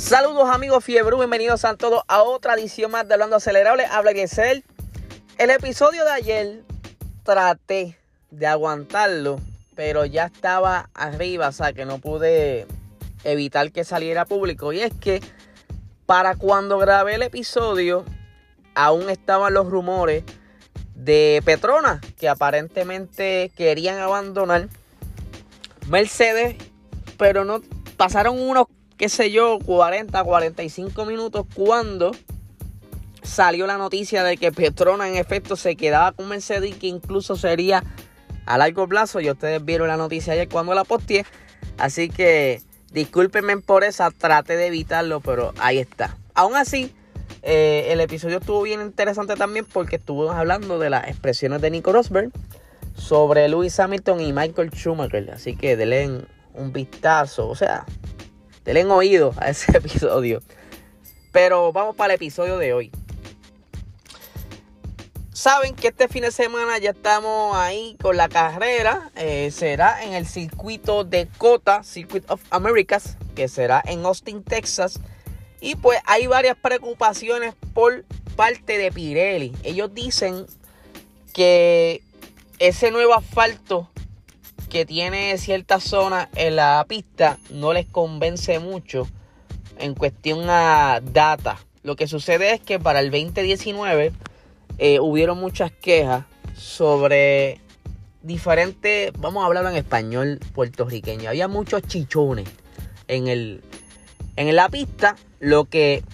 Saludos amigos Fiebre, bienvenidos a todos a otra edición más de Hablando Acelerable. Habla Giselle. El episodio de ayer traté de aguantarlo, pero ya estaba arriba, o sea que no pude evitar que saliera público. Y es que para cuando grabé el episodio, aún estaban los rumores de Petrona, que aparentemente querían abandonar Mercedes, pero no pasaron unos qué sé yo, 40, 45 minutos cuando salió la noticia de que Petrona en efecto se quedaba con Mercedes y que incluso sería a largo plazo. Y ustedes vieron la noticia ayer cuando la posteé. Así que discúlpenme por esa, traté de evitarlo, pero ahí está. Aún así, eh, el episodio estuvo bien interesante también porque estuvimos hablando de las expresiones de Nico Rosberg sobre Lewis Hamilton y Michael Schumacher. Así que denle un vistazo. O sea, denle oído a ese episodio. Pero vamos para el episodio de hoy. Saben que este fin de semana ya estamos ahí con la carrera. Eh, será en el circuito de Cota, Circuit of Americas, que será en Austin, Texas. Y pues hay varias preocupaciones por parte de Pirelli. Ellos dicen que ese nuevo asfalto que tiene ciertas zonas en la pista no les convence mucho en cuestión a data. Lo que sucede es que para el 2019 eh, hubieron muchas quejas sobre diferentes, vamos a hablar en español puertorriqueño, había muchos chichones en, el, en la pista, lo que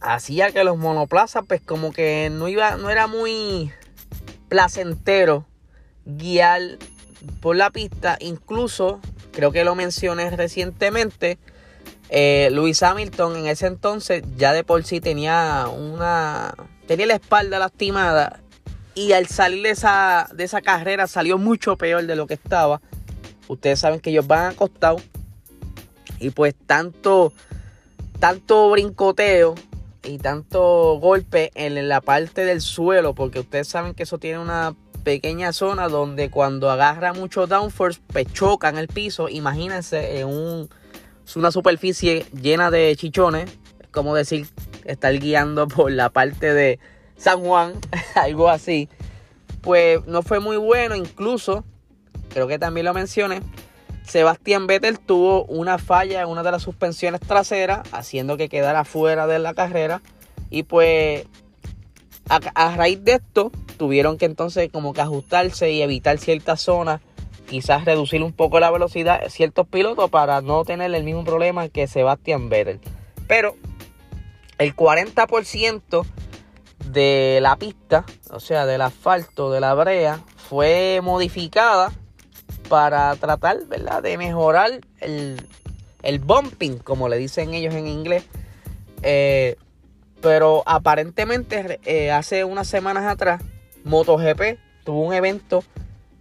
hacía que los monoplazas pues como que no iba, no era muy placentero guiar por la pista. Incluso, creo que lo mencioné recientemente, eh, Luis Hamilton en ese entonces ya de por sí tenía una... tenía la espalda lastimada y al salir de esa, de esa carrera salió mucho peor de lo que estaba. Ustedes saben que ellos van acostados y pues tanto, tanto brincoteo y tanto golpe en la parte del suelo, porque ustedes saben que eso tiene una pequeña zona donde cuando agarra mucho downforce, pues choca en el piso. Imagínense en un, una superficie llena de chichones. Es como decir, estar guiando por la parte de San Juan, algo así. Pues no fue muy bueno, incluso, creo que también lo mencioné, Sebastián Vettel tuvo una falla en una de las suspensiones traseras, haciendo que quedara fuera de la carrera. Y pues a, raíz de esto, tuvieron que entonces como que ajustarse y evitar ciertas zonas, quizás reducir un poco la velocidad ciertos pilotos para no tener el mismo problema que Sebastian Vettel. Pero el 40% de la pista, o sea, del asfalto, de la brea, fue modificada para tratar, de mejorar el, el bumping, como le dicen ellos en inglés. Eh, pero aparentemente eh, hace unas semanas atrás, MotoGP tuvo un evento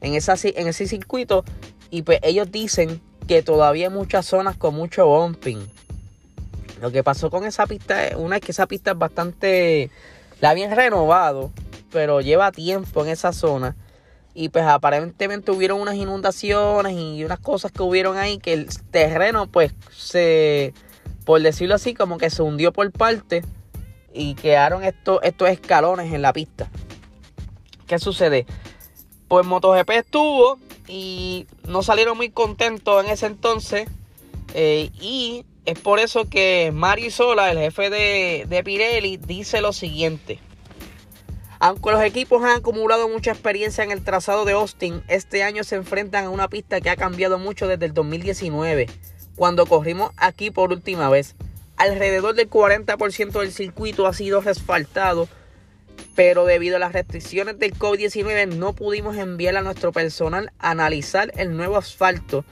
en, esa, en ese circuito y pues ellos dicen que todavía hay muchas zonas con mucho bumping. Lo que pasó con esa pista, una es que esa pista es bastante, la habían renovado, pero lleva tiempo en esa zona. Y pues aparentemente hubieron unas inundaciones y unas cosas que hubieron ahí que el terreno pues se, por decirlo así, como que se hundió por parte y quedaron estos, estos escalones en la pista. ¿Qué sucede? Pues MotoGP estuvo y no salieron muy contentos en ese entonces. Eh, y es por eso que Mario Sola, el jefe de, de Pirelli, dice lo siguiente. Aunque los equipos han acumulado mucha experiencia en el trazado de Austin, este año se enfrentan a una pista que ha cambiado mucho desde el 2019, cuando corrimos aquí por última vez. Alrededor del 40% del circuito ha sido resfaltado, pero debido a las restricciones del COVID-19 no pudimos enviar a nuestro personal a analizar el nuevo asfalto,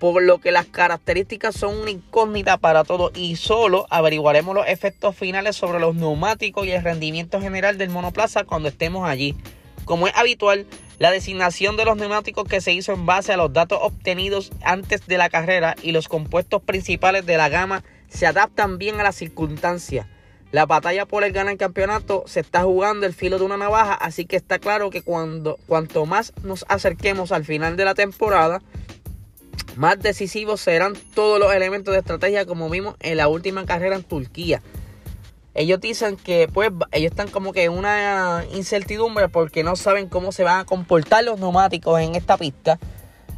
por lo que las características son una incógnita para todos y solo averiguaremos los efectos finales sobre los neumáticos y el rendimiento general del monoplaza cuando estemos allí. Como es habitual, la designación de los neumáticos que se hizo en base a los datos obtenidos antes de la carrera y los compuestos principales de la gama se adaptan bien a las circunstancias. La batalla por el ganar campeonato se está jugando el filo de una navaja, así que está claro que cuando, cuanto más nos acerquemos al final de la temporada, Más decisivos serán todos los elementos de estrategia como vimos en la última carrera en Turquía. Ellos dicen que pues ellos están como que en una incertidumbre porque no saben cómo se van a comportar los neumáticos en esta pista.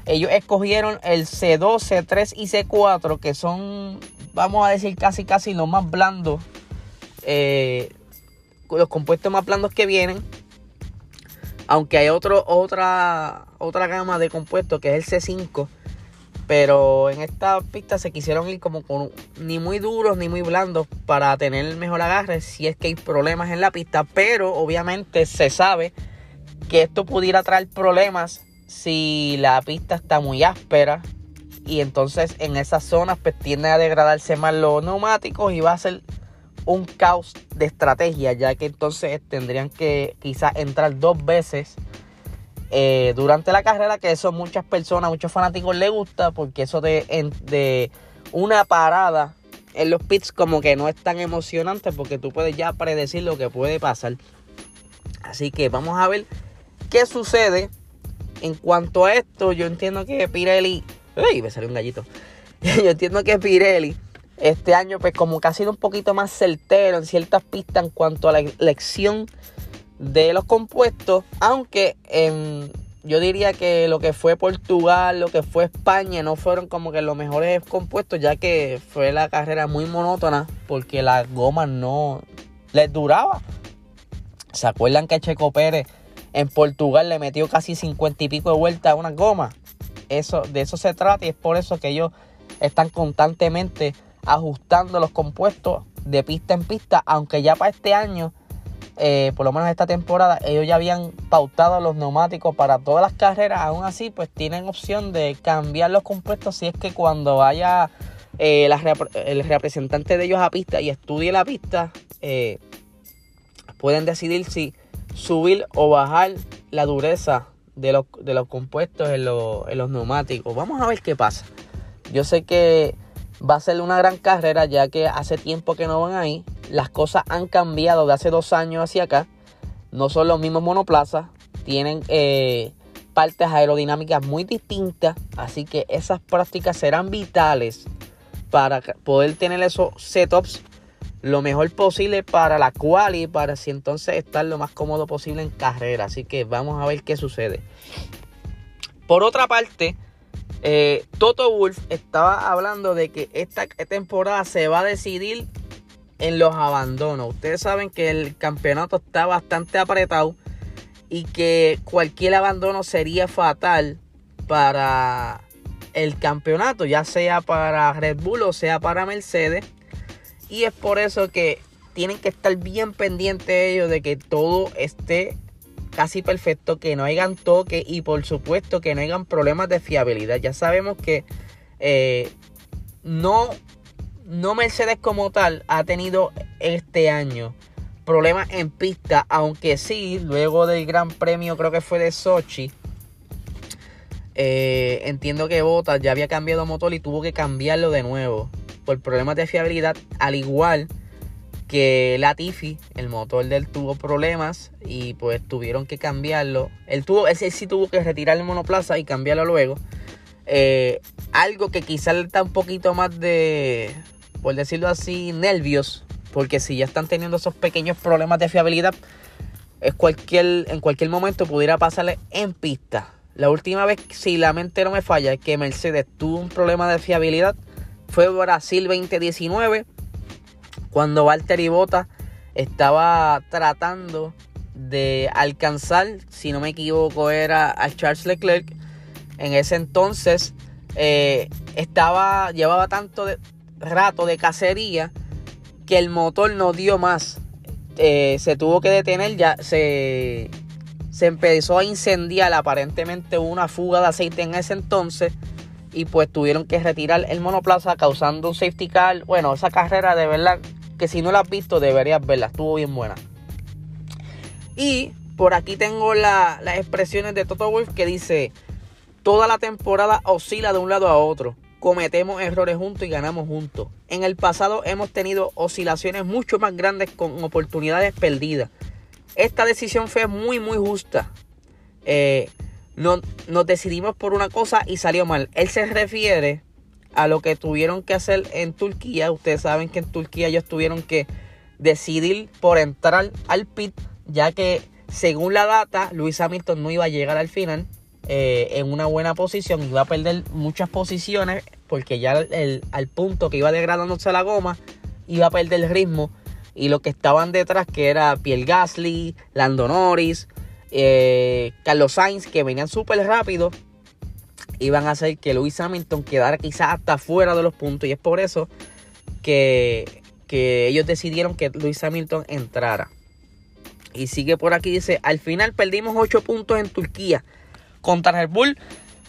Ellos escogieron el C2, C3 y C4 que son, vamos a decir, casi casi los más blandos. Eh, los compuestos más blandos que vienen. Aunque hay otro, otra, otra gama de compuestos que es el C5 pero en esta pista se quisieron ir como con ni muy duros ni muy blandos para tener el mejor agarre si es que hay problemas en la pista. Pero obviamente se sabe que esto pudiera traer problemas si la pista está muy áspera. Y entonces en esas zonas pues tiende a degradarse más los neumáticos y va a ser un caos de estrategia. Ya que entonces tendrían que quizás entrar dos veces eh, durante la carrera, que eso muchas personas, muchos fanáticos les gusta, porque eso de, de una parada en los pits como que no es tan emocionante, porque tú puedes ya predecir lo que puede pasar. Así que vamos a ver qué sucede. En cuanto a esto, yo entiendo que Pirelli... ¡Ay! Me salió un gallito. yo entiendo que Pirelli este año pues como que ha sido un poquito más certero en ciertas pistas en cuanto a la elección de los compuestos, aunque yo diría que lo que fue Portugal, lo que fue España, no fueron como que los mejores compuestos, ya que fue la carrera muy monótona, porque la goma no les duraba. ¿Se acuerdan que Checo Pérez en Portugal le metió casi 50 y pico de vueltas a una goma? Eso, de eso se trata y es por eso que ellos están constantemente ajustando los compuestos de pista en pista, aunque ya para este año eh, por lo menos esta temporada, ellos ya habían pautado los neumáticos para todas las carreras. Aún así, pues tienen opción de cambiar los compuestos si es que cuando vaya eh, el representante de ellos a pista y estudie la pista, eh, pueden decidir si subir o bajar la dureza de los, de los compuestos en, en los neumáticos. Vamos a ver qué pasa. Yo sé que va a ser una gran carrera ya que hace tiempo que no van ahí las cosas han cambiado de hace dos años hacia acá. No son los mismos monoplazas, tienen eh, partes aerodinámicas muy distintas, así que esas prácticas serán vitales para poder tener esos setups lo mejor posible para la cual y para así entonces estar lo más cómodo posible en carrera. Así que vamos a ver qué sucede. Por otra parte, eh, Toto Wolf estaba hablando de que esta temporada se va a decidir en los abandonos. Ustedes saben que el campeonato está bastante apretado y que cualquier abandono sería fatal para el campeonato, ya sea para Red Bull o sea para Mercedes. Y es por eso que tienen que estar bien pendientes ellos de que todo esté casi perfecto, que no hayan toque y por supuesto que no hayan problemas de fiabilidad. Ya sabemos que eh, no no Mercedes como tal ha tenido este año problemas en pista, aunque sí, luego del Gran Premio, creo que fue de Sochi, eh, entiendo que Bottas ya había cambiado motor y tuvo que cambiarlo de nuevo por problemas de fiabilidad, al igual que Latifi, el motor del tuvo problemas y pues tuvieron que cambiarlo. Él, tuvo, ese sí tuvo que retirar el monoplaza y cambiarlo luego. Eh, algo que quizás le da un poquito más de, por decirlo así, nervios, porque si ya están teniendo esos pequeños problemas de fiabilidad, es cualquier, en cualquier momento pudiera pasarle en pista. La última vez, si la mente no me falla, que Mercedes tuvo un problema de fiabilidad fue Brasil 2019, cuando Valtteri Bota estaba tratando de alcanzar, si no me equivoco, era a Charles Leclerc. En ese entonces eh, estaba, llevaba tanto rato de cacería que el motor no dio más. Eh, se tuvo que detener, ya se, se empezó a incendiar. Aparentemente una fuga de aceite en ese entonces. Y pues tuvieron que retirar el monoplaza causando un safety car. Bueno, esa carrera de verdad que si no la has visto deberías verla. Estuvo bien buena. Y por aquí tengo las expresiones de Toto Wolf que dice, toda la temporada oscila de un lado a otro cometemos errores juntos y ganamos juntos. En el pasado hemos tenido oscilaciones mucho más grandes con oportunidades perdidas. Esta decisión fue muy muy justa. Eh, no, nos decidimos por una cosa y salió mal. Él se refiere a lo que tuvieron que hacer en Turquía. Ustedes saben que en Turquía ellos tuvieron que decidir por entrar al pit, ya que según la data, Luis Hamilton no iba a llegar al final eh, en una buena posición, iba a perder muchas posiciones porque ya el, al punto que iba degradándose la goma, iba a perder el ritmo. Y lo que estaban detrás, que era Pierre Gasly, Lando Norris, eh, Carlos Sainz, que venían súper rápido, iban a hacer que Luis Hamilton quedara quizás hasta fuera de los puntos. Y es por eso que, que ellos decidieron que Luis Hamilton entrara. Y sigue por aquí, dice, al final perdimos 8 puntos en Turquía contra Red Bull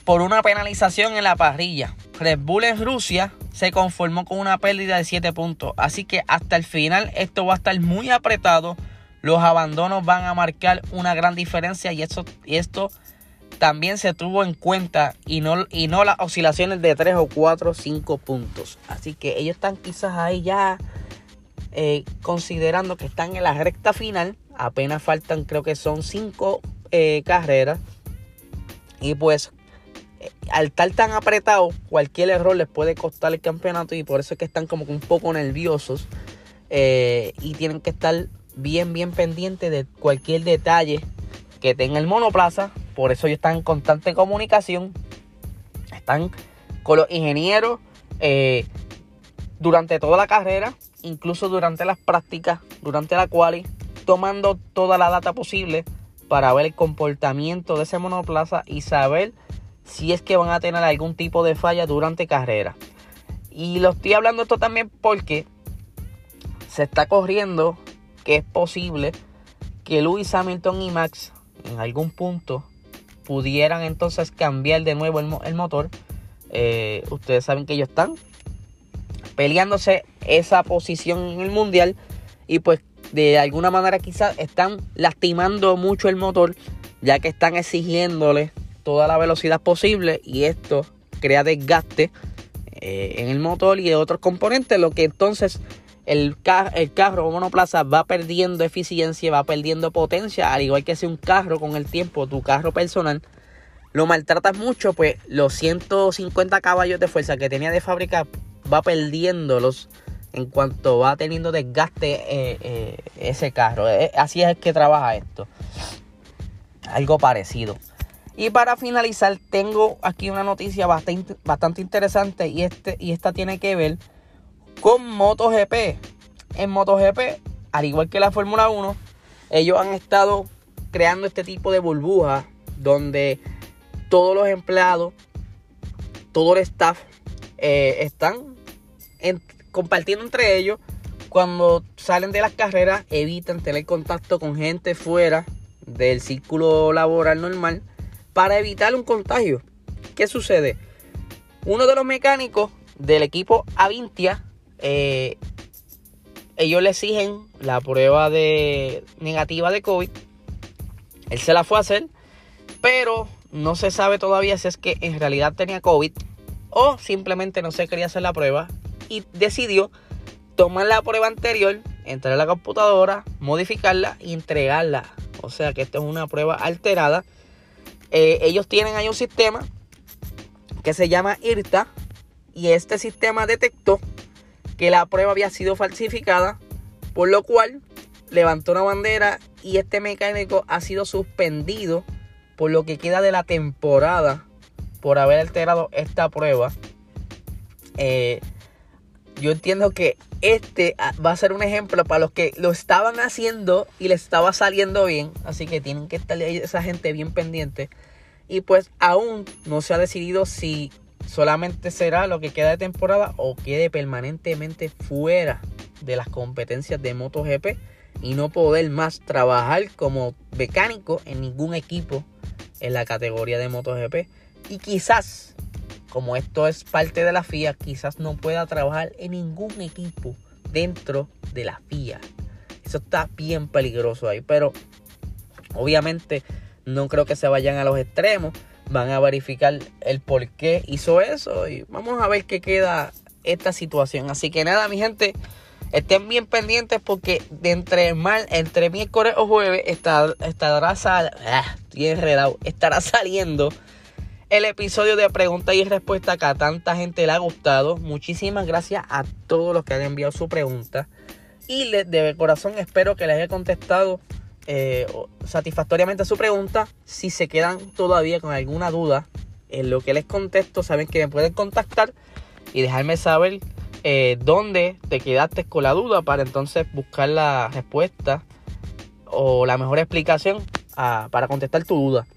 por una penalización en la parrilla. Red Bull en Rusia se conformó con una pérdida de 7 puntos. Así que hasta el final esto va a estar muy apretado. Los abandonos van a marcar una gran diferencia y esto, esto también se tuvo en cuenta y no, y no las oscilaciones de 3 o 4 o 5 puntos. Así que ellos están quizás ahí ya eh, considerando que están en la recta final. Apenas faltan creo que son 5 eh, carreras. Y pues al estar tan apretado, cualquier error les puede costar el campeonato y por eso es que están como un poco nerviosos eh, y tienen que estar bien, bien pendientes de cualquier detalle que tenga el monoplaza. Por eso ellos están en constante comunicación. Están con los ingenieros eh, durante toda la carrera, incluso durante las prácticas, durante la quali, tomando toda la data posible para ver el comportamiento de ese monoplaza y saber si es que van a tener algún tipo de falla durante carrera. Y lo estoy hablando esto también porque se está corriendo que es posible que Lewis Hamilton y Max en algún punto pudieran entonces cambiar de nuevo el, motor. Eh, ustedes saben que ellos están peleándose esa posición en el mundial y pues de alguna manera quizás están lastimando mucho el motor ya que están exigiéndole toda la velocidad posible y esto crea desgaste eh, en el motor y en otros componentes, lo que entonces el, el carro monoplaza va perdiendo eficiencia, va perdiendo potencia, al igual que si un carro con el tiempo, tu carro personal, lo maltratas mucho, pues los 150 caballos de fuerza que tenía de fábrica va perdiéndolos en cuanto va teniendo desgaste eh, eh, ese carro. así es que trabaja esto. Algo parecido. Y para finalizar, tengo aquí una noticia bastante, bastante interesante y, este, y esta tiene que ver con MotoGP. En MotoGP, al igual que la Fórmula 1, ellos han estado creando este tipo de burbuja donde todos los empleados, todo el staff eh, están compartiendo entre ellos. Cuando salen de las carreras, evitan tener contacto con gente fuera del círculo laboral normal para evitar un contagio. ¿Qué sucede? Uno de los mecánicos del equipo Avintia, eh, ellos le exigen la prueba de negativa de COVID. Él se la fue a hacer, pero no se sabe todavía si es que en realidad tenía COVID o simplemente no se quería hacer la prueba y decidió tomar la prueba anterior, entrar a la computadora, modificarla y entregarla. O sea que esto es una prueba alterada eh, ellos tienen ahí un sistema que se llama IRTA y este sistema detectó que la prueba había sido falsificada, por lo cual levantó una bandera y este mecánico ha sido suspendido por lo que queda de la temporada por haber alterado esta prueba. Eh, yo entiendo que este ah, va a ser un ejemplo para los que lo estaban haciendo y les estaba saliendo bien. Así que tienen que estar esa gente bien pendiente. Y pues aún no se ha decidido si solamente será lo que queda de temporada o quede permanentemente fuera de las competencias de MotoGP y no poder más trabajar como mecánico en ningún equipo en la categoría de MotoGP. Y quizás, como esto es parte de la FIA, quizás no pueda trabajar en ningún equipo dentro de la FIA. Eso está bien peligroso ahí, pero obviamente no creo que se vayan a los extremos. Van a verificar el por qué hizo eso y vamos a ver qué queda esta situación. Así que nada, mi gente, Estén bien pendientes porque de entre, mal, entre miércoles o jueves estará, estará, sal, ah, estará saliendo el episodio de pregunta y respuesta que a tanta gente le ha gustado. Muchísimas gracias a todos los que han enviado su pregunta. Y de corazón espero que les haya contestado eh, satisfactoriamente su pregunta. Si se quedan todavía con alguna duda en lo que les contesto, saben que me pueden contactar y dejarme saber eh, dónde te quedaste con la duda para entonces buscar la respuesta o la mejor explicación ah, para contestar tu duda.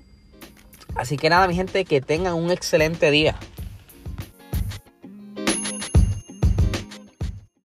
Así que nada, mi gente, que tengan un excelente día.